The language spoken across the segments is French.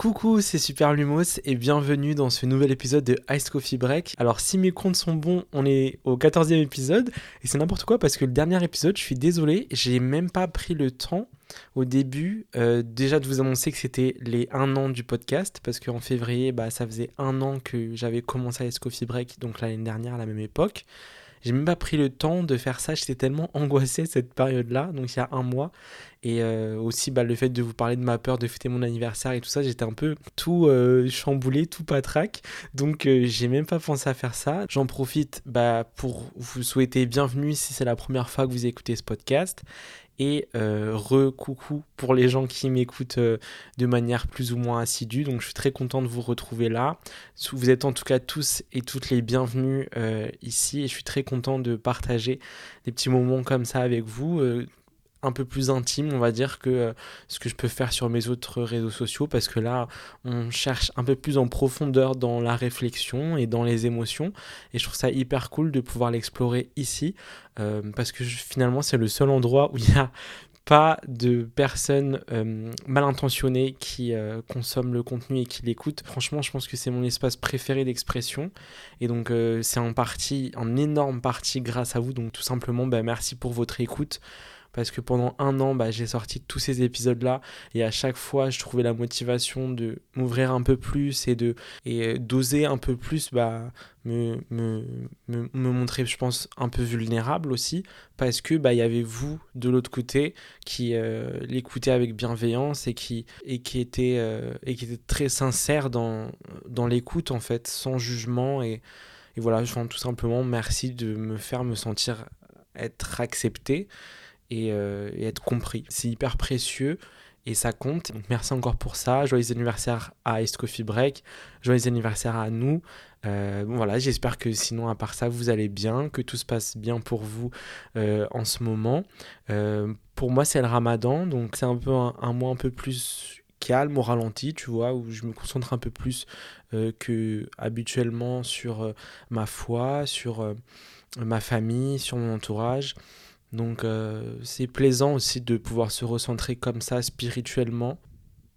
Coucou, c'est Super Lumos et bienvenue dans ce nouvel épisode de Ice Coffee Break. Alors si mes comptes sont bons, on est au 14e épisode et c'est n'importe quoi parce que le dernier épisode, je suis désolé, j'ai même pas pris le temps au début euh, déjà de vous annoncer que c'était les 1 an du podcast parce qu'en février, bah, ça faisait un an que j'avais commencé Ice Coffee Break, donc l'année dernière à la même époque. J'ai même pas pris le temps de faire ça, j'étais tellement angoissé cette période-là, donc il y a un mois. Et euh, aussi bah, le fait de vous parler de ma peur de fêter mon anniversaire et tout ça, j'étais un peu tout euh, chamboulé, tout patraque. Donc euh, j'ai même pas pensé à faire ça. J'en profite bah, pour vous souhaiter bienvenue si c'est la première fois que vous écoutez ce podcast et euh, re-coucou pour les gens qui m'écoutent euh, de manière plus ou moins assidue. Donc je suis très content de vous retrouver là. Vous êtes en tout cas tous et toutes les bienvenus euh, ici et je suis très content de partager des petits moments comme ça avec vous un peu plus intime, on va dire, que euh, ce que je peux faire sur mes autres réseaux sociaux, parce que là, on cherche un peu plus en profondeur dans la réflexion et dans les émotions, et je trouve ça hyper cool de pouvoir l'explorer ici, euh, parce que finalement, c'est le seul endroit où il n'y a pas de personnes euh, mal intentionnées qui consomment le contenu et qui l'écoutent. Franchement, je pense que c'est mon espace préféré d'expression. Et donc, c'est en partie, en énorme partie grâce à vous. Donc, tout simplement, bah, merci pour votre écoute parce que pendant un an, bah, j'ai sorti tous ces épisodes-là. Et à chaque fois, je trouvais la motivation de m'ouvrir un peu plus et de et d'oser un peu plus bah, me, me, me, montrer, je pense, un peu vulnérable aussi. Parce que bah, y avait vous de l'autre côté qui euh, l'écoutez avec bienveillance et qui, et qui, était, euh, et qui était très sincère dans, dans l'écoute en fait, sans jugement. Et, et voilà, je tout simplement merci de me faire me sentir être accepté euh, et, être compris. C'est hyper précieux et ça compte. Merci encore pour ça. Joyeux anniversaire à East Coffee Break. Joyeux anniversaire à nous. Euh, voilà, j'espère que sinon, à part ça, vous allez bien, que tout se passe bien pour vous euh, en ce moment. pour moi, c'est le ramadan, donc c'est un peu un, mois un peu plus calme, au ralenti, tu vois, où je me concentre un peu plus que habituellement sur ma foi, sur ma famille, sur mon entourage. Donc euh, c'est plaisant aussi de pouvoir se recentrer comme ça spirituellement.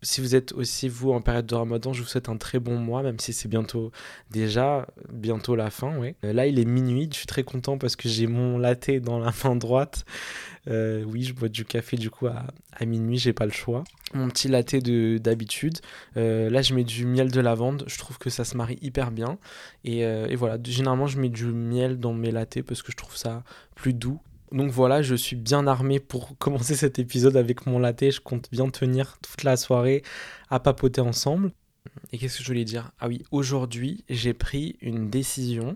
Si vous êtes aussi vous en période de Ramadan, je vous souhaite un très bon mois, même si c'est bientôt déjà bientôt la fin. Oui. Euh, là il est minuit, je suis très content parce que j'ai mon latte dans la main droite. Euh, oui, je bois du café du coup à, à minuit, j'ai pas le choix. Mon petit latte d'habitude. là, je mets du miel de lavande. Je trouve que ça se marie hyper bien. Et, et voilà, généralement, je mets du miel dans mes lattes parce que je trouve ça plus doux donc voilà, je suis bien armé pour commencer cet épisode avec mon latte. Je compte bien tenir toute la soirée à papoter ensemble. Et qu'est-ce que je voulais dire? Ah oui, aujourd'hui, j'ai pris une décision.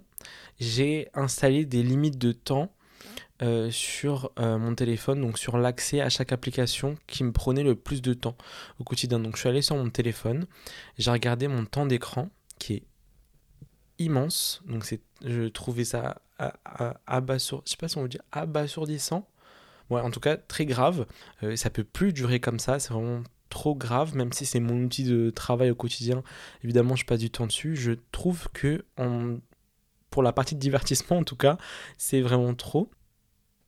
J'ai installé des limites de temps euh, sur euh, mon téléphone, donc sur l'accès à chaque application qui me prenait le plus de temps au quotidien. Donc je suis allé sur mon téléphone, j'ai regardé mon temps d'écran qui est immense. Donc je trouvais ça abasour, je sais pas si on abasourdissant. Ouais, en tout cas très grave. Euh, ça peut plus durer comme ça. C'est vraiment trop grave, même si c'est mon outil de travail au quotidien. Évidemment, je passe du temps dessus. Je trouve que pour la partie de divertissement, en tout cas, c'est vraiment trop.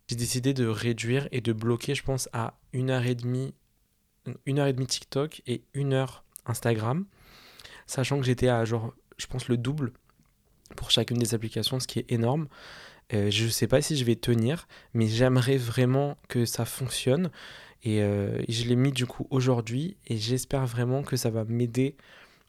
J'ai décidé de réduire et de bloquer, je pense, à une heure et demie, une heure et demie TikTok et une heure Instagram, sachant que j'étais à genre, je pense le double pour chacune des applications, ce qui est énorme. Euh, je ne sais pas si je vais tenir, mais j'aimerais vraiment que ça fonctionne. Et euh, je l'ai mis du coup aujourd'hui et j'espère vraiment que ça va m'aider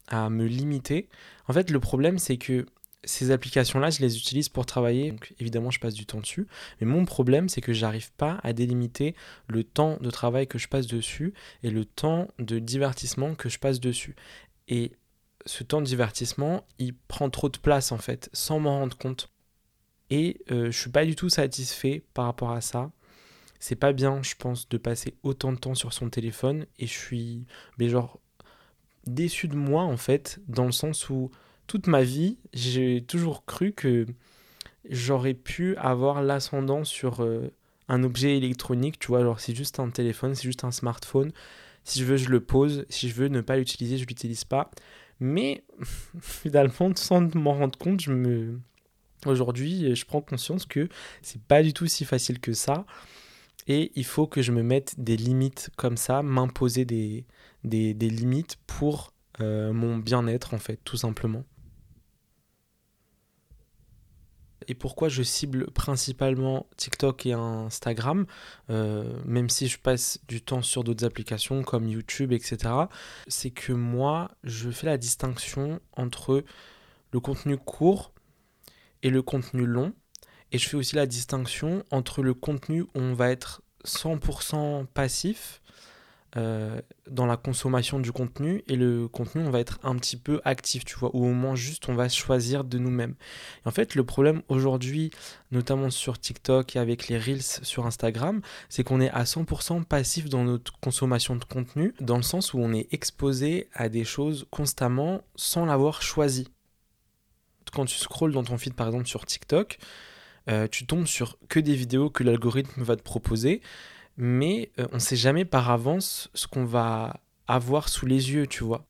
à me limiter. En fait, le problème, c'est que ces applications-là, je les utilise pour travailler. Donc, évidemment, je passe du temps dessus. Mais mon problème, c'est que j'arrive pas à délimiter le temps de travail que je passe dessus et le temps de divertissement que je passe dessus. Et ce temps de divertissement, il prend trop de place en fait, sans m'en rendre compte. Et euh, je suis pas du tout satisfait par rapport à ça. C'est pas bien, je pense, de passer autant de temps sur son téléphone. Et je suis, mais genre, déçu de moi en fait, dans le sens où toute ma vie, j'ai toujours cru que j'aurais pu avoir l'ascendant sur euh, un objet électronique, tu vois, alors c'est juste un téléphone, c'est juste un smartphone. Si je veux, je le pose. Si je veux ne pas l'utiliser, je l'utilise pas. Mais finalement, sans m'en rendre compte, je me... aujourd'hui, je prends conscience que c'est pas du tout si facile que ça. Et il faut que je me mette des limites comme ça, m'imposer des, des, des, limites pour euh, mon bien-être en fait, tout simplement. Et pourquoi je cible principalement TikTok et Instagram, euh, même si je passe du temps sur d'autres applications comme YouTube, etc., c'est que moi, je fais la distinction entre le contenu court et le contenu long. Et je fais aussi la distinction entre le contenu où on va être 100% passif euh, dans la consommation du contenu et le contenu on va être un petit peu actif tu vois ou au moins juste on va choisir de nous-mêmes. En fait le problème aujourd'hui notamment sur TikTok et avec les reels sur Instagram c'est qu'on est à 100% passif dans notre consommation de contenu dans le sens où on est exposé à des choses constamment sans l'avoir choisi. Quand tu scrolles dans ton feed par exemple sur TikTok euh, tu tombes sur que des vidéos que l'algorithme va te proposer mais euh, on ne sait jamais par avance ce qu'on va avoir sous les yeux, tu vois.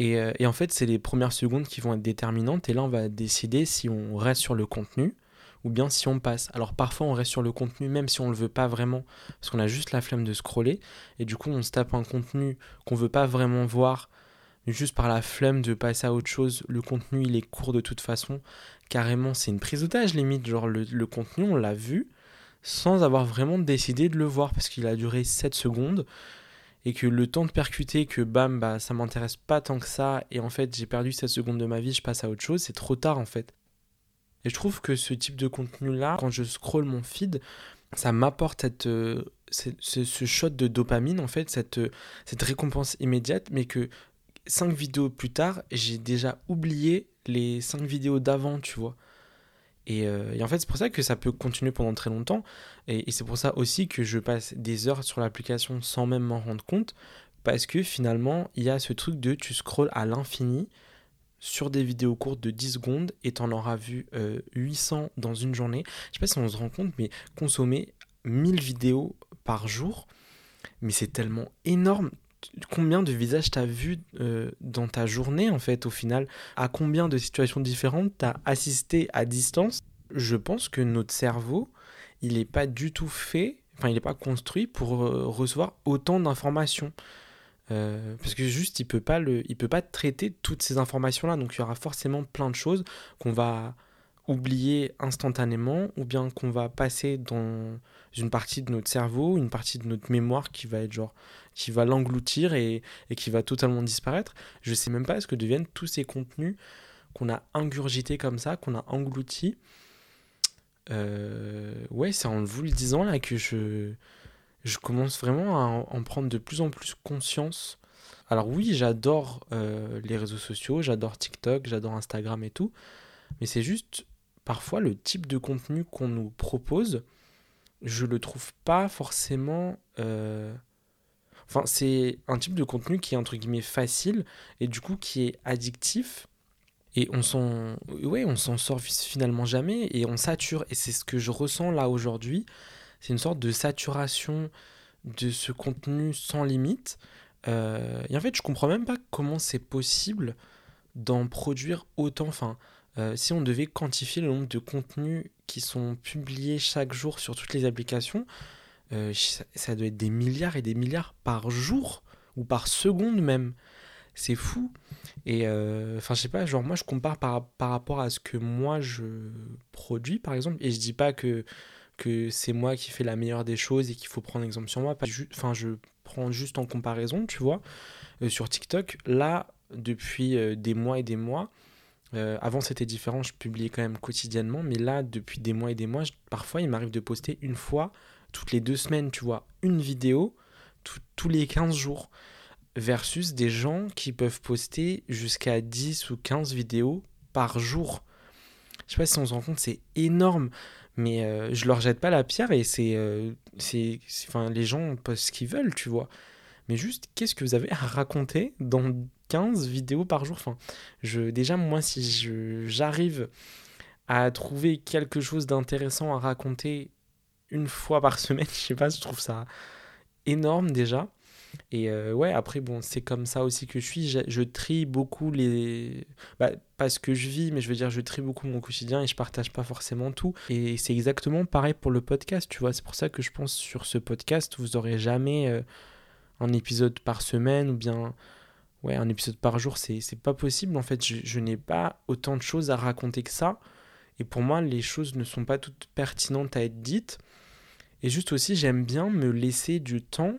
Euh, et, en fait, c'est les premières secondes qui vont être déterminantes, et là, on va décider si on reste sur le contenu ou bien si on passe. Alors parfois, on reste sur le contenu même si on ne le veut pas vraiment, parce qu'on a juste la flemme de scroller, et du coup, on se tape un contenu qu'on ne veut pas vraiment voir, juste par la flemme de passer à autre chose. Le contenu, il est court de toute façon. Carrément, c'est une prise d'otage limite. Genre, le contenu, on l'a vu, sans avoir vraiment décidé de le voir parce qu'il a duré 7 secondes et que le temps de percuter que bam bah ça m'intéresse pas tant que ça et en fait j'ai perdu 7 secondes de ma vie, je passe à autre chose, c'est trop tard en fait. Et je trouve que ce type de contenu là, quand je scroll mon feed, ça m'apporte euh, ce, shot de dopamine en fait, cette, cette récompense immédiate, mais que 5 vidéos plus tard, j'ai déjà oublié les 5 vidéos d'avant, tu vois. Euh, et, en fait, c'est pour ça que ça peut continuer pendant très longtemps. Et, c'est pour ça aussi que je passe des heures sur l'application sans même m'en rendre compte. Parce que finalement, il y a ce truc de tu scrolls à l'infini sur des vidéos courtes de 10 secondes et tu en auras vu 800 euh, dans une journée. Je sais pas si on se rend compte, mais consommer 1000 vidéos par jour, mais c'est tellement énorme combien de visages t'as vu euh, dans ta journée en fait au final? À combien de situations différentes t'as assisté à distance? Je pense que notre cerveau, il n'est pas du tout fait, enfin il n'est pas construit pour euh, recevoir autant d'informations. Euh, parce que juste il peut peut pas traiter toutes ces informations là, donc il y aura forcément plein de choses qu'on va oublier instantanément ou bien qu'on va passer dans une partie de notre cerveau, une partie de notre mémoire qui va être genre qui va l'engloutir et, qui va totalement disparaître. Je sais même pas ce que deviennent tous ces contenus qu'on a ingurgités comme ça, qu'on a engloutis. Euh, ouais, c'est en vous le disant là que je, je commence vraiment à en, prendre de plus en plus conscience. Alors oui, j'adore euh, les réseaux sociaux, j'adore TikTok, j'adore Instagram et tout, mais c'est juste parfois le type de contenu qu'on nous propose, je le trouve pas forcément euh, Enfin, c'est un type de contenu qui est entre guillemets facile et du coup qui est addictif. Et on s'en, ouais, s'en sort finalement jamais et on sature. Et c'est ce que je ressens là aujourd'hui. C'est une sorte de saturation de ce contenu sans limite. Euh, et en fait, je comprends même pas comment c'est possible d'en produire autant. Enfin, euh, si on devait quantifier le nombre de contenus qui sont publiés chaque jour sur toutes les applications, euh, ça doit être des milliards et des milliards par jour ou par seconde même. C'est fou. Et euh, enfin, je sais pas, genre moi je compare par, par rapport à ce que moi je produis par exemple, et je dis pas que, que c'est moi qui fais la meilleure des choses et qu'il faut prendre exemple sur moi. Enfin, je prends juste en comparaison, tu vois. Euh, sur TikTok, là, depuis des mois et des mois, avant c'était différent, je publiais quand même quotidiennement, mais là, depuis des mois et des mois, parfois il m'arrive de poster une fois toutes les deux semaines, tu vois, une vidéo tous les 15 jours versus des gens qui peuvent poster jusqu'à 10 ou 15 vidéos par jour. Je sais pas si on se rend compte, c'est énorme, mais euh, je leur jette pas la pierre et c'est, euh, c'est, enfin, les gens postent ce qu'ils veulent, tu vois. Mais juste, qu'est-ce que vous avez à raconter dans 15 vidéos par jour? Enfin, je, Déjà, moi, si j'arrive à trouver quelque chose d'intéressant à raconter une fois par semaine, je sais pas, je trouve ça énorme déjà. Et euh, ouais, après, bon, c'est comme ça aussi que je suis. Je, trie beaucoup les. Bah, pas ce que je vis, mais je veux dire, je trie beaucoup mon quotidien et je partage pas forcément tout. Et c'est exactement pareil pour le podcast, tu vois. C'est pour ça que je pense sur ce podcast, vous aurez jamais euh, un épisode par semaine ou bien ouais, un épisode par jour, c'est pas possible. En fait, je, je n'ai pas autant de choses à raconter que ça. Et pour moi, les choses ne sont pas toutes pertinentes à être dites. Et juste aussi, j'aime bien me laisser du temps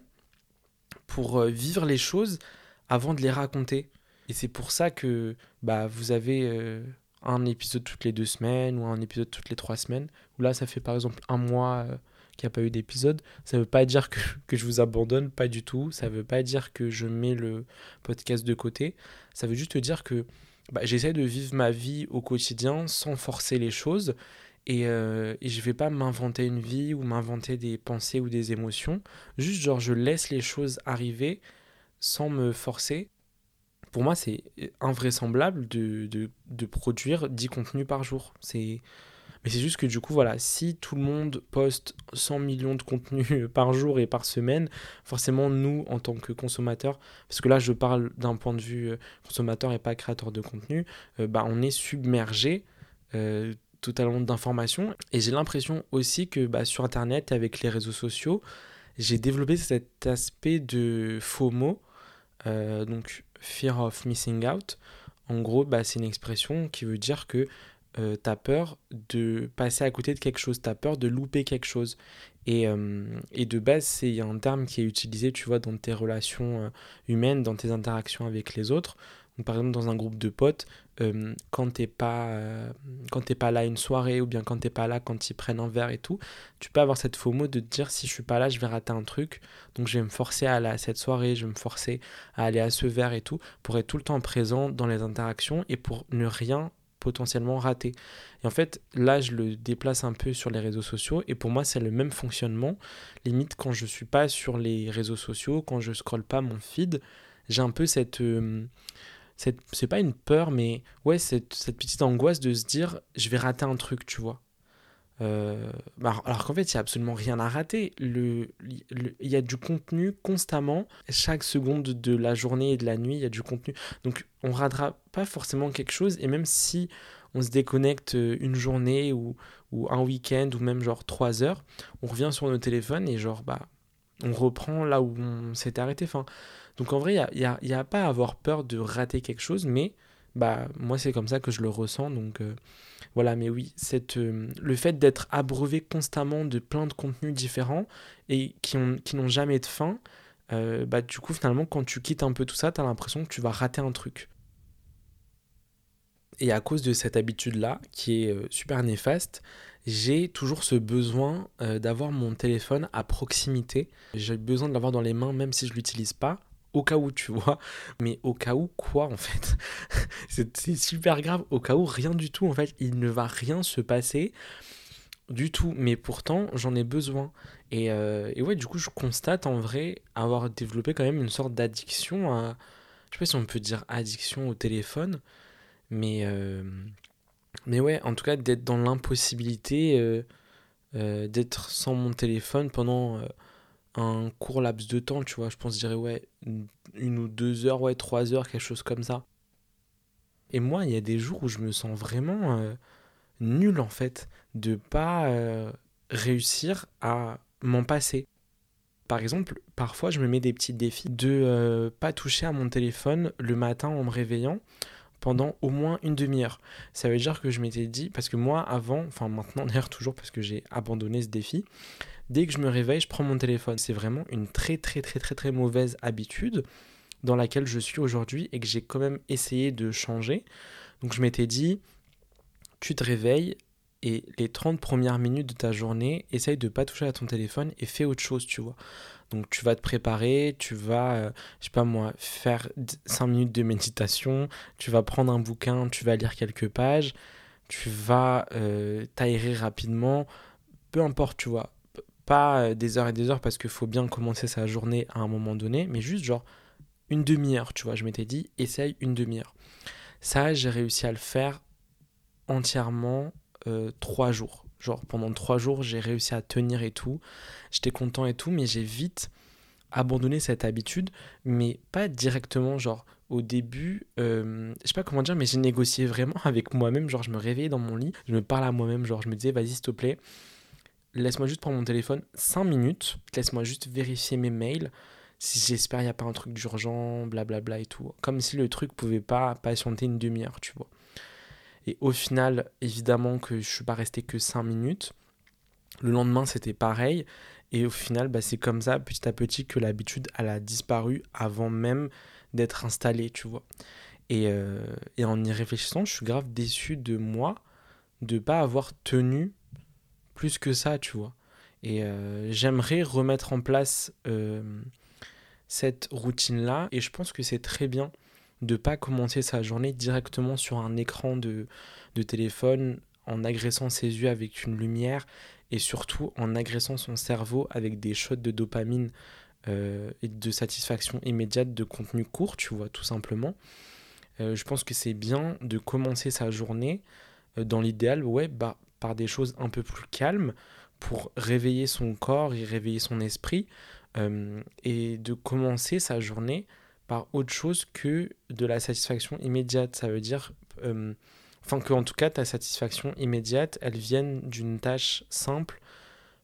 pour euh, vivre les choses avant de les raconter. Et c'est pour ça que bah, vous avez euh, un épisode toutes les deux semaines ou un épisode toutes les trois semaines. Ou là, ça fait par exemple un mois euh, qu'il n'y a pas eu d'épisode. Ça ne veut pas dire que, je vous abandonne, pas du tout. Ça ne veut pas dire que je mets le podcast de côté. Ça veut juste dire que bah, j'essaie de vivre ma vie au quotidien sans forcer les choses. Et, euh, et je vais pas m'inventer une vie ou m'inventer des pensées ou des émotions. Juste genre je laisse les choses arriver sans me forcer. Pour moi, c'est invraisemblable de, de, produire 10 contenus par jour. C'est... Mais c'est juste que du coup, voilà, si tout le monde poste 100 millions de contenus par jour et par semaine, forcément, nous, en tant que consommateurs, parce que là, je parle d'un point de vue euh, consommateur et pas créateur de contenu, euh, bah, on est submergé euh, totalement d'informations. Et j'ai l'impression aussi que bah, sur Internet, avec les réseaux sociaux, j'ai développé cet aspect de FOMO, euh, donc Fear of Missing Out. En gros, bah, c'est une expression qui veut dire que euh, tu as peur de passer à côté de quelque chose, tu as peur de louper quelque chose. Et, euh, et de base, c'est un terme qui est utilisé, tu vois, dans tes relations euh, humaines, dans tes interactions avec les autres. Par exemple, dans un groupe de potes, euh, quand t'es pas, euh, quand t'es pas là une soirée ou bien quand t'es pas là quand ils prennent un verre et tout, tu peux avoir cette FOMO de te dire si je suis pas là, je vais rater un truc. Donc, je vais me forcer à aller à cette soirée, je vais me forcer à aller à ce verre et tout, pour être tout le temps présent dans les interactions et pour ne rien potentiellement rater. Et en fait, là, je le déplace un peu sur les réseaux sociaux et pour moi, c'est le même fonctionnement. Limite, quand je suis pas sur les réseaux sociaux, quand je scrolle pas mon feed, j'ai un peu cette. Euh, cette c'est pas une peur, mais ouais, cette, cette, petite angoisse de se dire je vais rater un truc, tu vois. Euh, alors qu'en fait, il n'y a absolument rien à rater. Le, il y a du contenu constamment. Chaque seconde de la journée et de la nuit, il y a du contenu. Donc, on ne ratera pas forcément quelque chose. Et même si on se déconnecte une journée ou, ou un week-end ou même genre trois heures, on revient sur nos téléphones et genre, bah, on reprend là où on s'était arrêté. Enfin, donc, en vrai, il n'y a, pas à avoir peur de rater quelque chose, mais bah, moi, c'est comme ça que je le ressens. Donc, euh, voilà, mais oui, cette, euh, le fait d'être abreuvé constamment de plein de contenus différents et qui n'ont qui jamais de fin, euh, bah, du coup, finalement, quand tu quittes un peu tout ça, tu as l'impression que tu vas rater un truc. Et à cause de cette habitude-là, qui est super néfaste, j'ai toujours ce besoin euh, d'avoir mon téléphone à proximité. J'ai besoin de l'avoir dans les mains, même si je l'utilise pas au cas où, tu vois. Mais au cas où, quoi, en fait? C'est super grave. Au cas où, rien du tout, en fait. Il ne va rien se passer du tout. Mais pourtant, j'en ai besoin. Et, euh, et, ouais, du coup, je constate en vrai avoir développé quand même une sorte d'addiction à. Je sais pas si on peut dire addiction au téléphone. Mais. Euh, mais ouais, en tout cas, d'être dans l'impossibilité euh, euh d'être sans mon téléphone pendant un court laps de temps, tu vois. Je pense, je dirais, ouais, une ou deux heures, ouais, trois heures, quelque chose comme ça. Et moi, il y a des jours où je me sens vraiment euh, nul, en fait, de pas euh, réussir à m'en passer. Par exemple, parfois, je me mets des petits défis de euh, pas toucher à mon téléphone le matin en me réveillant pendant au moins une demi-heure. Ça veut dire que je m'étais dit, parce que moi, avant, enfin maintenant d'ailleurs toujours parce que j'ai abandonné ce défi, dès que je me réveille, je prends mon téléphone. C'est vraiment une très très très très très mauvaise habitude dans laquelle je suis aujourd'hui et que j'ai quand même essayé de changer. Donc je m'étais dit, tu te réveilles et les 30 premières minutes de ta journée, essaye de pas toucher à ton téléphone et fais autre chose, tu vois. Donc tu vas te préparer, tu vas, euh, je sais pas moi, faire 5 minutes de méditation, tu vas prendre un bouquin, tu vas lire quelques pages, tu vas euh, t'aérer rapidement, peu importe, tu vois pas euh, des heures et des heures parce qu'il faut bien commencer sa journée à un moment donné, mais juste genre une demi-heure, tu vois. Je m'étais dit, essaye une demi-heure. Ça, j'ai réussi à le faire entièrement euh, trois jours. Genre pendant trois jours, j'ai réussi à tenir et tout. J'étais content et tout, mais j'ai vite abandonné cette habitude, mais pas directement, genre au début, euh, je sais pas comment dire, mais j'ai négocié vraiment avec moi-même. Genre, je me réveillais dans mon lit, je me parlais à moi-même, genre, je me disais, vas-y, s'il te plaît, laisse-moi juste prendre mon téléphone 5 minutes, laisse-moi juste vérifier mes mails. si j'espère il n'y a pas un truc d'urgent, blablabla et tout. Comme si le truc pouvait pas patienter une demi-heure, tu vois. Et au final, évidemment que je suis pas resté que 5 minutes. Le lendemain, c'était pareil. Et au final, bah, c'est comme ça, petit à petit, que l'habitude, a disparu avant même d'être installée, tu vois. Et, euh, et, en y réfléchissant, je suis grave déçu de moi de pas avoir tenu plus que ça, tu vois. Et euh, j'aimerais remettre en place euh, cette routine-là. Et je pense que c'est très bien de pas commencer sa journée directement sur un écran de, de téléphone en agressant ses yeux avec une lumière et surtout en agressant son cerveau avec des shots de dopamine euh, et de satisfaction immédiate de contenu court, tu vois, tout simplement. je pense que c'est bien de commencer sa journée dans l'idéal, ouais, bah, par des choses un peu plus calmes pour réveiller son corps et réveiller son esprit euh, et de commencer sa journée par autre chose que de la satisfaction immédiate. Ça veut dire, euh, enfin que en tout cas ta satisfaction immédiate, elle vienne d'une tâche simple,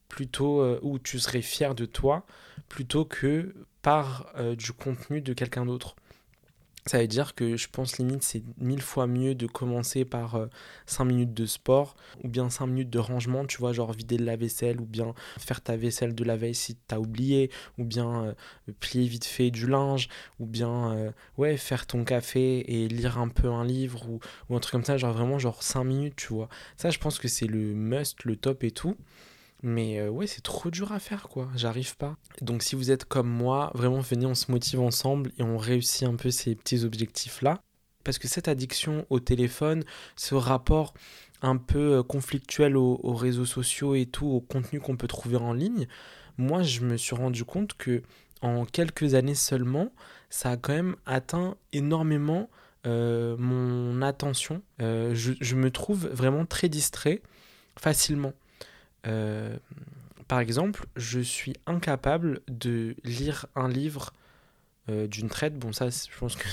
plutôt euh, où tu serais fier de toi, plutôt que par du contenu de quelqu'un d'autre. Ça veut dire que je pense limite c'est mille fois mieux de commencer par 5 euh, minutes de sport ou bien 5 minutes de rangement, tu vois, genre vider la vaisselle ou bien faire ta vaisselle de la veille si t'as oublié ou bien euh, plier vite fait du linge ou bien euh, ouais, faire ton café et lire un peu un livre ou, ou un truc comme ça, genre vraiment genre 5 minutes, tu vois. Ça je pense que c'est le must, le top et tout. Mais euh, ouais, c'est trop dur à faire, quoi. J'arrive pas. Donc si vous êtes comme moi, vraiment venez, on se motive ensemble et on réussit un peu ces petits objectifs-là. Parce que cette addiction au téléphone, ce rapport un peu euh, conflictuel aux, réseaux sociaux et tout, au contenu qu'on peut trouver en ligne, moi je me suis rendu compte que en quelques années seulement, ça a quand même atteint énormément euh, mon attention. je, me trouve vraiment très distrait facilement. Euh, par exemple, je suis incapable de lire un livre euh, d'une traite. Bon, ça, je pense que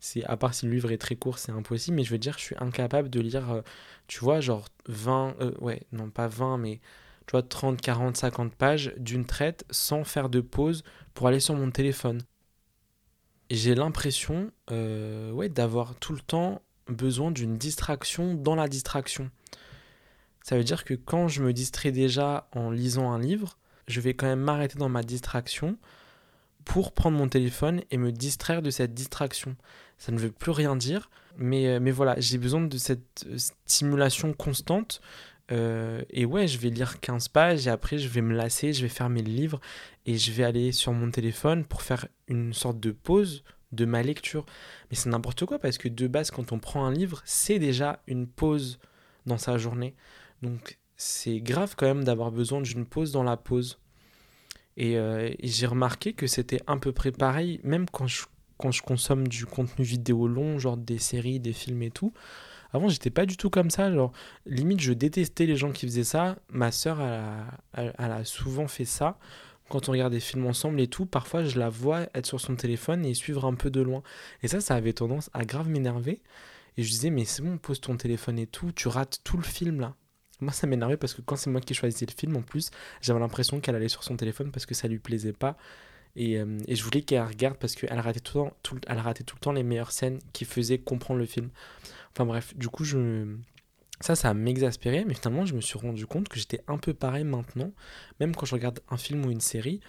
c'est, à part si le livre est très court, c'est impossible, mais je veux dire, je suis incapable de lire, euh, tu vois, genre 20, ouais, non pas 20, mais tu vois, 30, 40, 50 pages d'une traite sans faire de pause pour aller sur mon téléphone. J'ai l'impression, ouais, d'avoir tout le temps besoin d'une distraction dans la distraction. Ça veut dire que quand je me distrais déjà en lisant un livre, je vais quand même m'arrêter dans ma distraction pour prendre mon téléphone et me distraire de cette distraction. Ça ne veut plus rien dire, mais, euh, mais voilà, j'ai besoin de cette euh, stimulation constante. Euh, et ouais, je vais lire 15 pages et après je vais me lasser, je vais fermer le livre et je vais aller sur mon téléphone pour faire une sorte de pause de ma lecture. Mais c'est n'importe quoi parce que de base, quand on prend un livre, c'est déjà une pause dans sa journée. Donc c'est grave quand même d'avoir besoin d'une pause dans la pause. Euh, et, j'ai remarqué que c'était à peu près pareil, même quand je, quand je consomme du contenu vidéo long, genre des séries, des films et tout. Avant, j'étais pas du tout comme ça. Genre, limite, je détestais les gens qui faisaient ça. Ma soeur, elle a, souvent fait ça. Quand on regarde des films ensemble et tout, parfois, je la vois être sur son téléphone et suivre un peu de loin. Et ça, ça avait tendance à grave m'énerver. Et je disais, mais c'est bon, pose ton téléphone et tout, tu rates tout le film là. Moi, ça m'énervait parce que quand c'est moi qui choisissais le film, en plus, j'avais l'impression qu'elle allait sur son téléphone parce que ça lui plaisait pas. Et, euh, et je voulais qu'elle regarde parce qu'elle ratait tout le temps, tout, elle ratait tout le temps les meilleures scènes qui faisaient comprendre le film. Enfin bref, du coup, je... ça, ça m'exaspérait, mais finalement, je me suis rendu compte que j'étais un peu pareil maintenant. Même quand je regarde un film ou une série,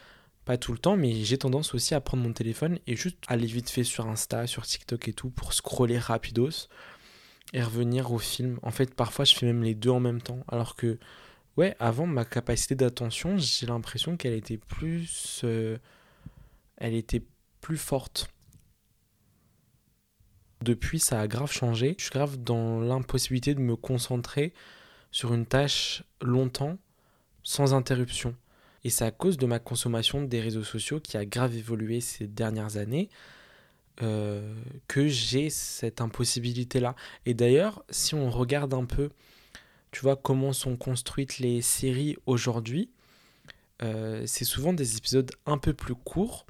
pas tout le temps, mais j'ai tendance aussi à prendre mon téléphone et juste aller vite fait sur Insta, sur TikTok et tout pour scroller rapidos et revenir au film. En fait, parfois, je fais même les deux en même temps. Alors que, ouais, avant, ma capacité d'attention, j'ai l'impression qu'elle était plus. Euh, elle était plus forte. Depuis, ça a grave changé. Je suis grave dans l'impossibilité de me concentrer sur une tâche longtemps, sans interruption. Et c'est à cause de ma consommation des réseaux sociaux qui a grave évolué ces dernières années. Euh, que j'ai cette impossibilité-là. Et d'ailleurs, si on regarde un peu, tu vois, comment sont construites les séries aujourd'hui, euh, c'est souvent des épisodes un peu plus courts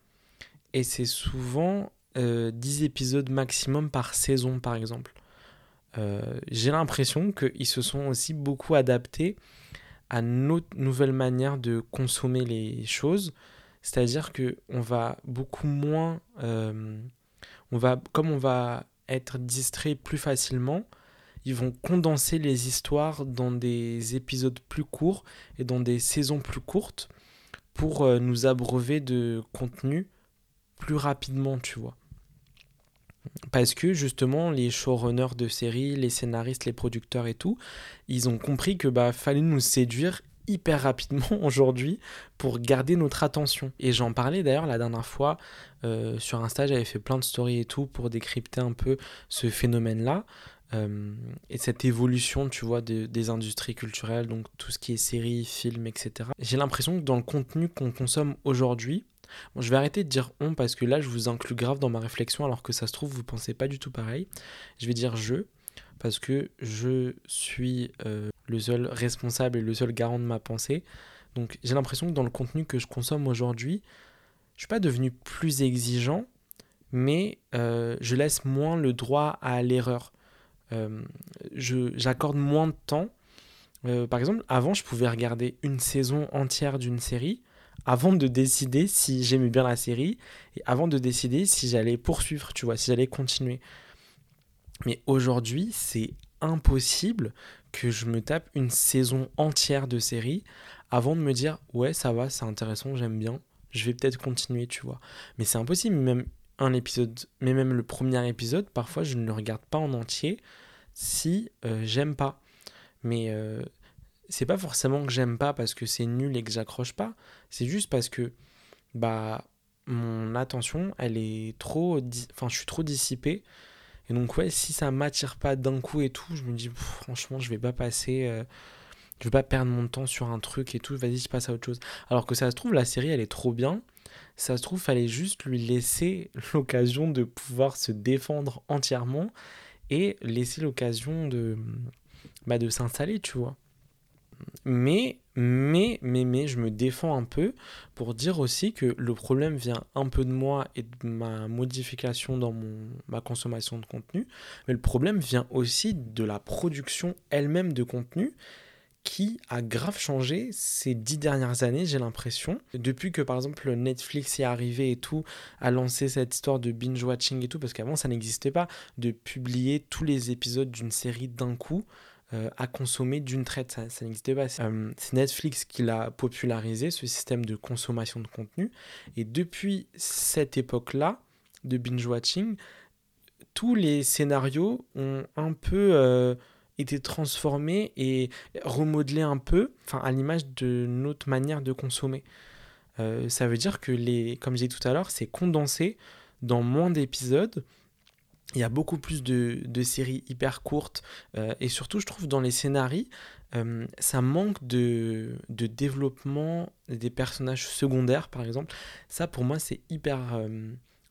et c'est souvent 10 euh, épisodes maximum par saison, par exemple. j'ai l'impression qu'ils se sont aussi beaucoup adaptés à notre nouvelle manière de consommer les choses C'est-à-dire que on va beaucoup moins, euh, on va, comme on va être distrait plus facilement, ils vont condenser les histoires dans des épisodes plus courts et dans des saisons plus courtes pour euh, nous abreuver de contenu plus rapidement, tu vois. Parce que justement, les showrunners de séries, les scénaristes, les producteurs et tout, ils ont compris que bah fallait nous séduire hyper rapidement aujourd'hui pour garder notre attention. Et j'en parlais d'ailleurs la dernière fois euh, sur Insta, j'avais fait plein de stories et tout pour décrypter un peu ce phénomène-là. Euh, et cette évolution, tu vois, des industries culturelles, donc tout ce qui est séries, films, etc. J'ai l'impression que dans le contenu qu'on consomme aujourd'hui, je vais arrêter de dire on parce que là, je vous inclus grave dans ma réflexion, alors que ça se trouve, vous pensez pas du tout pareil. Je vais dire je, parce que je suis euh, le seul responsable et le seul garant de ma pensée. Donc j'ai l'impression que dans le contenu que je consomme aujourd'hui, je suis pas devenu plus exigeant, mais euh, je laisse moins le droit à l'erreur. Euh, j'accorde moins de temps. Euh, par exemple, avant, je pouvais regarder une saison entière d'une série avant de décider si j'aimais bien la série et avant de décider si j'allais poursuivre, tu vois, si j'allais continuer. Mais aujourd'hui, c'est impossible que je me tape une saison entière de série avant de me dire ouais, ça va, c'est intéressant, j'aime bien, je vais peut-être continuer, tu vois. Mais c'est impossible, même un épisode, mais même le premier épisode, parfois je ne le regarde pas en entier si euh, j'aime pas. Mais euh, c'est pas forcément que j'aime pas parce que c'est nul et que j'accroche pas, c'est juste parce que bah mon attention, elle est trop enfin je suis trop dissipé. Et donc ouais, si ça m'attire pas d'un coup et tout, je me dis franchement, je vais pas passer euh, je vais pas perdre mon temps sur un truc et tout, vas-y, je passe à autre chose. Alors que ça se trouve la série, elle est trop bien ça se trouve, fallait juste lui laisser l'occasion de pouvoir se défendre entièrement et laisser l'occasion de, bah, de s'installer, tu vois. Mais, mais, mais, mais, je me défends un peu pour dire aussi que le problème vient un peu de moi et de ma modification dans mon, ma consommation de contenu, mais le problème vient aussi de la production elle-même de contenu qui a grave changé ces dix dernières années, j'ai l'impression. Depuis que par exemple Netflix est arrivé et tout, a lancé cette histoire de binge-watching et tout, parce qu'avant ça n'existait pas, de publier tous les épisodes d'une série d'un coup euh, à consommer d'une traite, ça, n'existait pas. Euh, c'est Netflix qui l'a popularisé, ce système de consommation de contenu. Et depuis cette époque-là, de binge-watching, tous les scénarios ont un peu... Euh, été transformé et remodelé un peu, enfin à l'image de notre manière de consommer. Euh, ça veut dire que les, comme j'ai dit tout à l'heure, c'est condensé dans moins d'épisodes. Il y a beaucoup plus de, de séries hyper courtes euh, et surtout, je trouve dans les scénarios, euh, ça manque de, de, développement des personnages secondaires, par exemple. Ça, pour moi, c'est hyper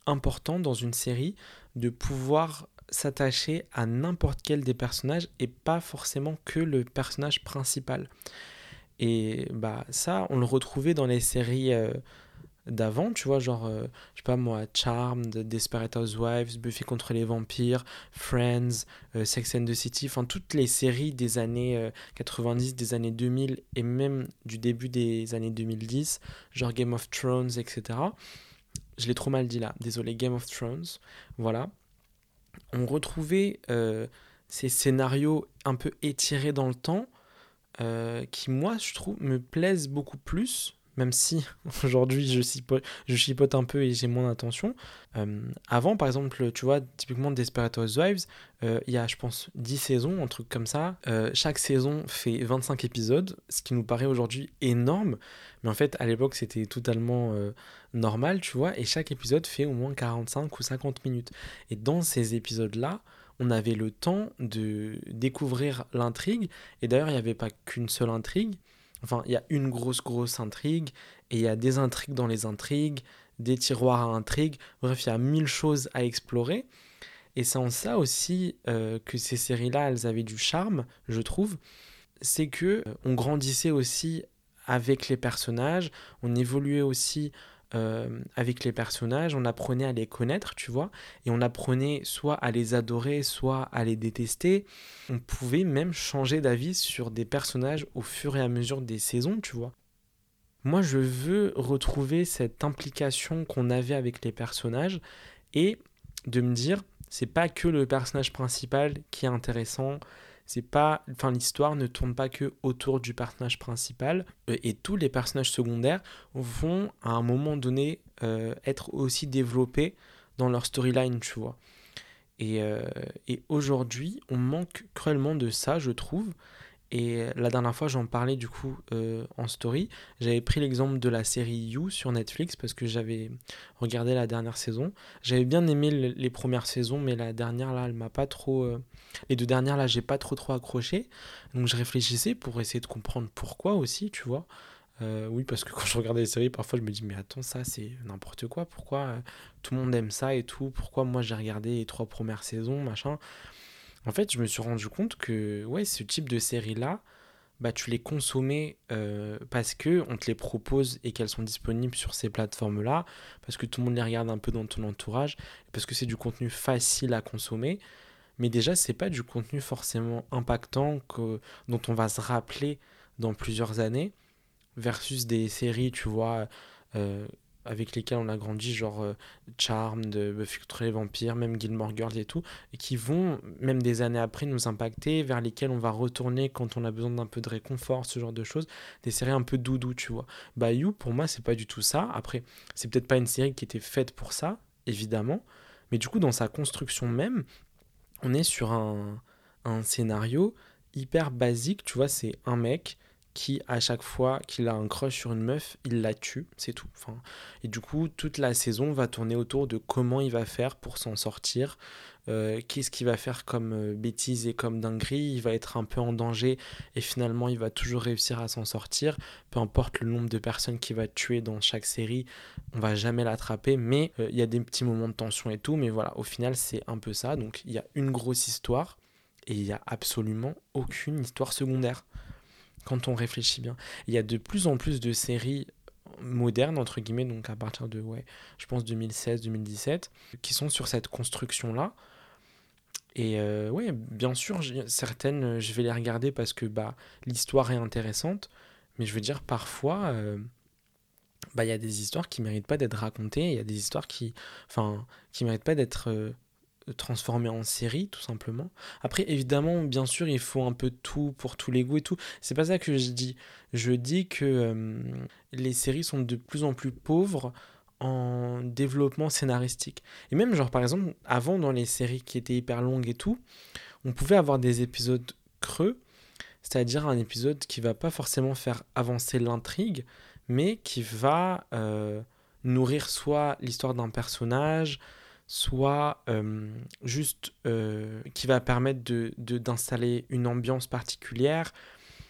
important dans une série de pouvoir s'attacher à n'importe quel des personnages et pas forcément que le personnage principal. Et bah ça, on le retrouvait dans les séries euh, d'avant, tu vois, genre, euh, je sais pas moi, Charmed, Desperate Housewives, Buffy contre les vampires, Friends, euh, Sex and the City, enfin toutes les séries des années 90, des années 2000 et même du début des années 2010, genre Game of Thrones, etc. Je l'ai trop mal dit là, désolé, Game of Thrones, voilà on retrouvait euh, ces scénarios un peu étirés dans le temps, euh, qui moi je trouve me plaisent beaucoup plus, même si aujourd'hui je chipote, un peu et j'ai moins d'attention. Euh, avant par exemple, tu vois, typiquement Desperate Housewives, il y a je pense 10 saisons, un truc comme ça. chaque saison fait 25 épisodes, ce qui nous paraît aujourd'hui énorme, mais en fait à l'époque c'était totalement normal, tu vois, et chaque épisode fait au moins 45 ou 50 minutes. Et dans ces épisodes-là, on avait le temps de découvrir l'intrigue, et d'ailleurs, il n'y avait pas qu'une seule intrigue, enfin, il y a une grosse, grosse intrigue, et il y a des intrigues dans les intrigues, des tiroirs à intrigues, bref, il y a mille choses à explorer. Et c'est en ça aussi euh, que ces séries-là, elles avaient du charme, je trouve. C'est que euh, on grandissait aussi avec les personnages, on évoluait aussi euh, avec les personnages, on apprenait à les connaître, tu vois, et on apprenait soit à les adorer, soit à les détester. On pouvait même changer d'avis sur des personnages au fur et à mesure des saisons, tu vois. Moi, je veux retrouver cette implication qu'on avait avec les personnages et de me dire, c'est pas que le personnage principal qui est intéressant, c'est pas enfin l'histoire ne tourne pas que autour du personnage principal euh, et tous les personnages secondaires vont à un moment donné euh, être aussi développés dans leur storyline tu vois. Et, euh, et aujourd'hui on manque cruellement de ça je trouve et la dernière fois, j'en parlais du coup euh, en story. J'avais pris l'exemple de la série You sur Netflix parce que j'avais regardé la dernière saison. J'avais bien aimé les premières saisons, mais la dernière là, elle m'a pas trop. Euh, les deux dernières là, j'ai pas trop trop accroché. Donc je réfléchissais pour essayer de comprendre pourquoi aussi, tu vois. Euh, oui, parce que quand je regardais les séries, parfois je me dis, mais attends, ça c'est n'importe quoi. Pourquoi tout le monde aime ça et tout? Pourquoi moi j'ai regardé les trois premières saisons, machin? En fait, je me suis rendu compte que ouais, ce type de séries-là, bah, tu les consommais euh, parce que on te les propose et qu'elles sont disponibles sur ces plateformes-là, parce que tout le monde les regarde un peu dans ton entourage, parce que c'est du contenu facile à consommer. Mais déjà, c'est pas du contenu forcément impactant dont on va se rappeler dans plusieurs années, versus des séries, tu vois, euh, avec lesquels on a grandi, genre euh, Charm, de Buffy contre les vampires, même Gilmore Girls et tout, et qui vont, même des années après, nous impacter, vers lesquels on va retourner quand on a besoin d'un peu de réconfort, ce genre de choses, des séries un peu doudou, tu vois. Bah You, pour moi, c'est pas du tout ça. Après, c'est peut-être pas une série qui était faite pour ça, évidemment, mais du coup, dans sa construction même, on est sur un, un scénario hyper basique, tu vois, c'est un mec qui, à chaque fois qu'il a un crush sur une meuf, il la tue, c'est tout. Et du coup, toute la saison va tourner autour de comment il va faire pour s'en sortir, euh, qu'est-ce qu'il va faire comme euh, bêtise et comme dinguerie, il va être un peu en danger et finalement il va toujours réussir à s'en sortir, peu importe le nombre de personnes qu'il va tuer dans chaque série, on va jamais l'attraper, mais euh, il y a des petits moments de tension et tout, mais voilà, au final c'est un peu ça, donc il y a une grosse histoire et il n'y a absolument aucune histoire secondaire quand on réfléchit bien. Il y a de plus en plus de séries modernes, entre guillemets, donc à partir de, ouais, je pense 2016-2017, qui sont sur cette construction-là. Et euh, ouais, bien sûr, certaines, je vais les regarder parce que bah, l'histoire est intéressante, mais je veux dire, parfois, euh, bah, il y a des histoires qui méritent pas d'être racontées, il y a des histoires qui, enfin, qui méritent pas d'être euh, transformer en série tout simplement. Après évidemment bien sûr il faut un peu tout pour tous les goûts et tout. C'est pas ça que je dis. Je dis que euh, les séries sont de plus en plus pauvres en développement scénaristique. Et même genre par exemple avant dans les séries qui étaient hyper longues et tout, on pouvait avoir des épisodes creux, c'est-à-dire un épisode qui va pas forcément faire avancer l'intrigue, mais qui va euh, nourrir soit l'histoire d'un personnage, soit euh, juste euh, qui va permettre de, d'installer une ambiance particulière.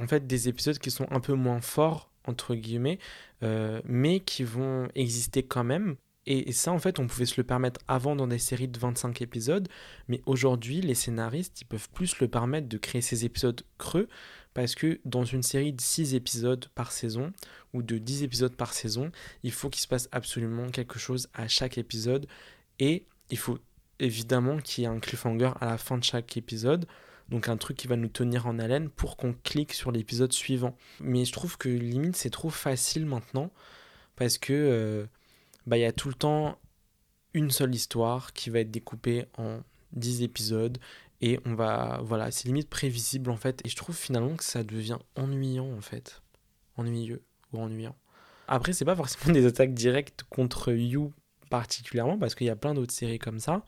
En fait, des épisodes qui sont un peu moins forts, entre guillemets, euh, mais qui vont exister quand même. Et, ça, en fait, on pouvait se le permettre avant dans des séries de 25 épisodes, mais aujourd'hui, les scénaristes, ils peuvent plus le permettre de créer ces épisodes creux, parce que dans une série de 6 épisodes par saison, ou de 10 épisodes par saison, il faut qu'il se passe absolument quelque chose à chaque épisode, et il faut évidemment qu'il y ait un cliffhanger à la fin de chaque épisode. Donc un truc qui va nous tenir en haleine pour qu'on clique sur l'épisode suivant. Mais je trouve que limite c'est trop facile maintenant parce que euh, bah, il y a tout le temps une seule histoire qui va être découpée en 10 épisodes et on va voilà, c'est limite prévisible en fait et je trouve finalement que ça devient ennuyant en fait. Ennuyeux ou ennuyant. Après c'est pas forcément des attaques directes contre You particulièrement parce qu'il y a plein d'autres séries comme ça.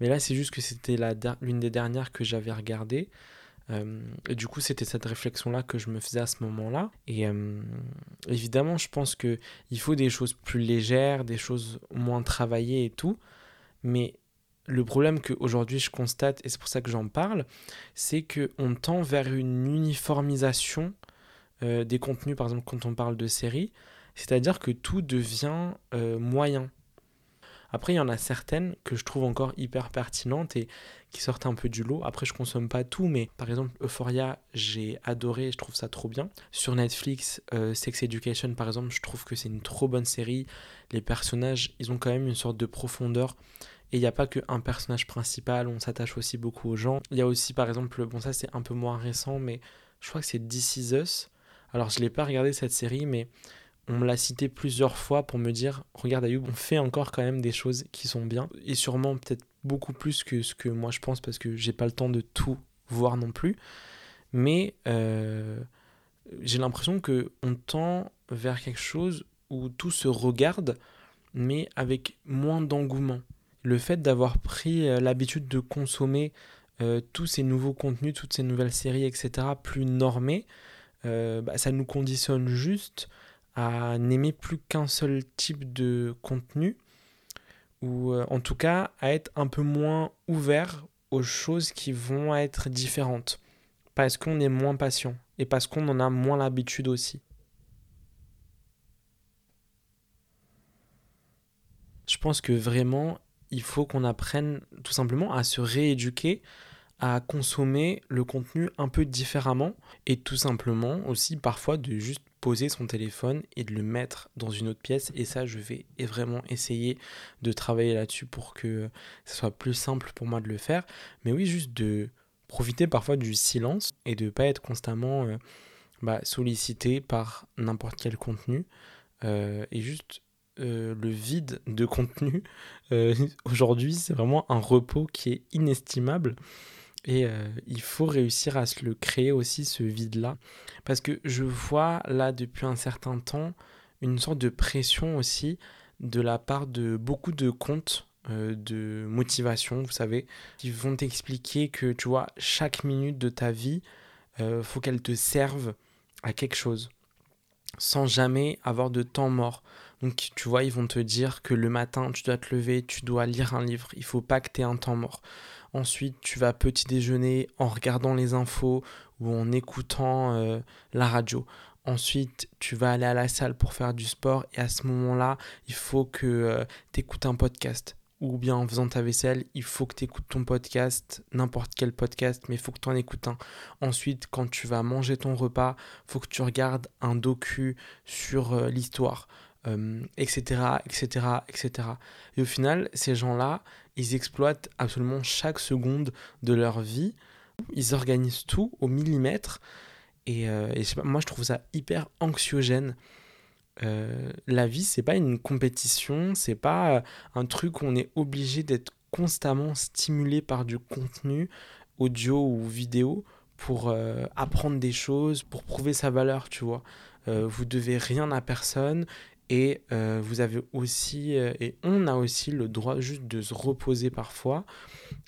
Mais là, c'est juste que c'était l'une des dernières que j'avais regardées. Euh, et du coup, c'était cette réflexion-là que je me faisais à ce moment-là. Et euh, évidemment, je pense qu'il faut des choses plus légères, des choses moins travaillées et tout. Mais le problème qu'aujourd'hui je constate, et c'est pour ça que j'en parle, c'est qu'on tend vers une uniformisation euh, des contenus, par exemple quand on parle de séries. C'est-à-dire que tout devient moyen. Après, il y en a certaines que je trouve encore hyper pertinentes et qui sortent un peu du lot. Après, je consomme pas tout, mais par exemple, Euphoria, j'ai adoré, je trouve ça trop bien. Sur Netflix, euh, Sex Education, par exemple, je trouve que c'est une trop bonne série. Les personnages, ils ont quand même une sorte de profondeur. Et il n'y a pas qu'un personnage principal, on s'attache aussi beaucoup aux gens. Il y a aussi, par exemple, bon, ça c'est un peu moins récent, mais je crois que c'est This Is Us. Alors, je l'ai pas regardé cette série, mais on me l'a cité plusieurs fois pour me dire regarde Ayoub, on fait encore quand même des choses qui sont bien et sûrement peut-être beaucoup plus que ce que moi je pense parce que j'ai pas le temps de tout voir non plus. Mais euh, j'ai l'impression que on tend vers quelque chose où tout se regarde, mais avec moins d'engouement. Le fait d'avoir pris euh, l'habitude de consommer euh, tous ces nouveaux contenus, toutes ces nouvelles séries, etc., plus normés, bah, ça nous conditionne juste à n'aimer plus qu'un seul type de contenu, ou en tout cas à être un peu moins ouvert aux choses qui vont être différentes, parce qu'on est moins patient et parce qu'on en a moins l'habitude aussi. Je pense que vraiment, il faut qu'on apprenne tout simplement à se rééduquer, à consommer le contenu un peu différemment et tout simplement aussi parfois de juste poser son téléphone et de le mettre dans une autre pièce. Et ça, je vais vraiment essayer de travailler là-dessus pour que ce soit plus simple pour moi de le faire. Mais oui, juste de profiter parfois du silence et de ne pas être constamment euh, bah, sollicité par n'importe quel contenu. Euh, et juste euh, le vide de contenu, aujourd'hui, c'est vraiment un repos qui est inestimable. Et il faut réussir à se le créer aussi, ce vide-là. Parce que je vois là, depuis un certain temps, une sorte de pression aussi de la part de beaucoup de comptes euh, de motivation, vous savez, qui vont t'expliquer que, tu vois, chaque minute de ta vie, euh, faut qu'elle te serve à quelque chose, sans jamais avoir de temps mort. Donc, tu vois, ils vont te dire que le matin, tu dois te lever, tu dois lire un livre, il faut pas que tu aies un temps mort. Ensuite, tu vas petit déjeuner en regardant les infos ou en écoutant euh, la radio. Ensuite, tu vas aller à la salle pour faire du sport et à ce moment-là, il faut que tu écoutes un podcast ou bien en faisant ta vaisselle, il faut que tu écoutes ton podcast, n'importe quel podcast, mais il faut que tu en écoutes un. Ensuite, quand tu vas manger ton repas, il faut que tu regardes un docu sur euh, l'histoire, etc., etc., etc. Et au final, ces gens-là, ils exploitent absolument chaque seconde de leur vie. Ils organisent tout au millimètre. Et, euh, et moi, je trouve ça hyper anxiogène. Euh, la vie, c'est pas une compétition, c'est pas euh, un truc où on est obligé d'être constamment stimulé par du contenu audio ou vidéo pour euh, apprendre des choses, pour prouver sa valeur, tu vois. vous devez rien à personne et vous avez aussi et on a aussi le droit juste de se reposer parfois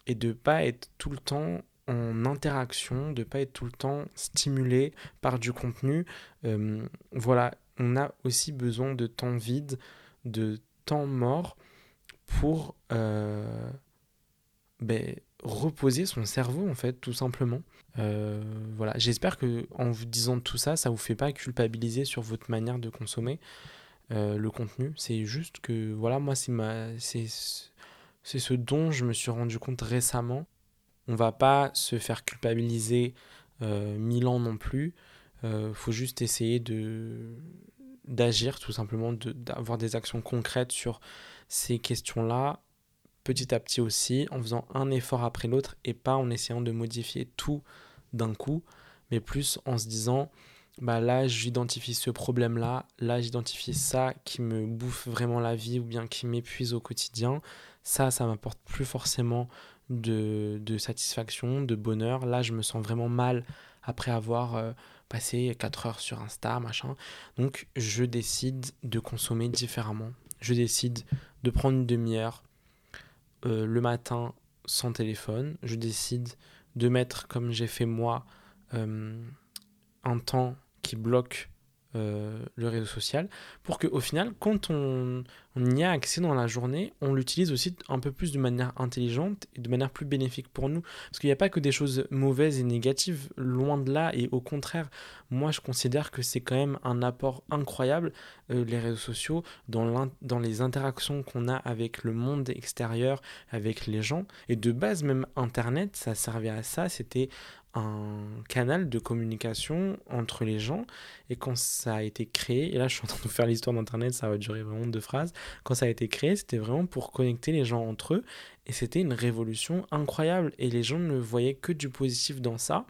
et de pas être tout le temps en interaction, de pas être tout le temps stimulé par du contenu. voilà, on a aussi besoin de temps vide, de temps mort pour euh, ben, reposer son cerveau en fait tout simplement. Euh, voilà, j'espère que en vous disant tout ça, ça vous fait pas culpabiliser sur votre manière de consommer euh, le contenu. C'est juste que voilà, moi c'est c'est ce dont je me suis rendu compte récemment. On va pas se faire culpabiliser mille ans non plus. Il faut juste essayer d'agir tout simplement, d'avoir des actions concrètes sur ces questions-là, petit à petit aussi, en faisant un effort après l'autre et pas en essayant de modifier tout d'un coup, mais plus en se disant, bah là j'identifie ce problème-là, là, j'identifie ça qui me bouffe vraiment la vie ou bien qui m'épuise au quotidien, ça, ça m'apporte plus forcément de, de, satisfaction, de bonheur, là je me sens vraiment mal après avoir... Euh, passer 4 heures sur Insta, machin. Donc je décide de consommer différemment. Je décide de prendre une demi-heure euh, le matin sans téléphone. Je décide de mettre, comme j'ai fait moi, euh, un temps qui bloque euh, le réseau social, pour qu'au final, quand on, y a accès dans la journée, on l'utilise aussi un peu plus de manière intelligente et de manière plus bénéfique pour nous. Parce qu'il n'y a pas que des choses mauvaises et négatives, loin de là, et au contraire, moi je considère que c'est quand même un apport incroyable, euh, les réseaux sociaux, dans, dans les interactions qu'on a avec le monde extérieur, avec les gens. Et de base, même Internet, ça servait à ça, c'était un canal de communication entre les gens. Et quand ça a été créé, et là je suis en train de faire l'histoire d'Internet, ça va durer vraiment deux phrases, quand ça a été créé, c'était vraiment pour connecter les gens entre eux. Et c'était une révolution incroyable. Et les gens ne voyaient que du positif dans ça.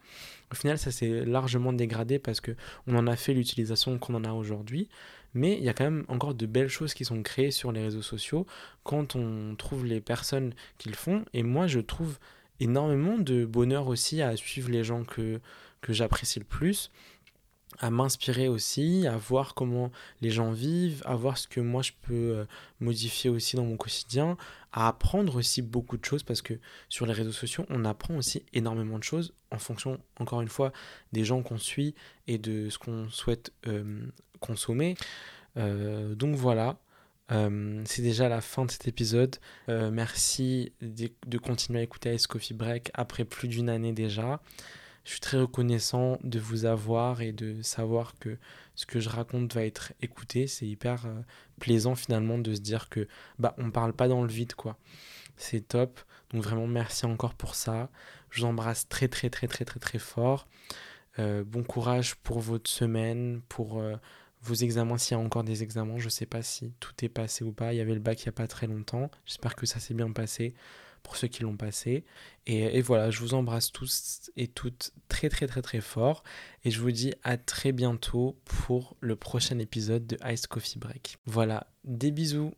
Au final, ça s'est largement dégradé parce que on en a fait l'utilisation qu'on en a aujourd'hui. Mais il y a quand même encore de belles choses qui sont créées sur les réseaux sociaux quand on trouve les personnes qui le font. Et moi, je trouve énormément de bonheur aussi à suivre les gens que, que j'apprécie le plus à m'inspirer aussi, à voir comment les gens vivent, à voir ce que moi je peux euh, modifier aussi dans mon quotidien, à apprendre aussi beaucoup de choses parce que sur les réseaux sociaux, on apprend aussi énormément de choses en fonction, encore une fois, des gens qu'on suit et de ce qu'on souhaite euh, consommer. Euh, donc voilà. C'est déjà la fin de cet épisode. merci de, continuer à écouter Ice Coffee Break après plus d'une année déjà. Je suis très reconnaissant de vous avoir et de savoir que ce que je raconte va être écouté. C'est hyper euh, plaisant finalement de se dire que bah on parle pas dans le vide quoi. C'est top. Donc vraiment merci encore pour ça. Je vous embrasse très très très très très très fort. Euh, bon courage pour votre semaine, pour euh, vos examens, s'il y a encore des examens. Je sais pas si tout est passé ou pas. Il y avait le bac il n'y a pas très longtemps. J'espère que ça s'est bien passé pour ceux qui l'ont passé. Et, voilà, je vous embrasse tous et toutes très très très très fort. Et je vous dis à très bientôt pour le prochain épisode de Ice Coffee Break. Voilà, des bisous.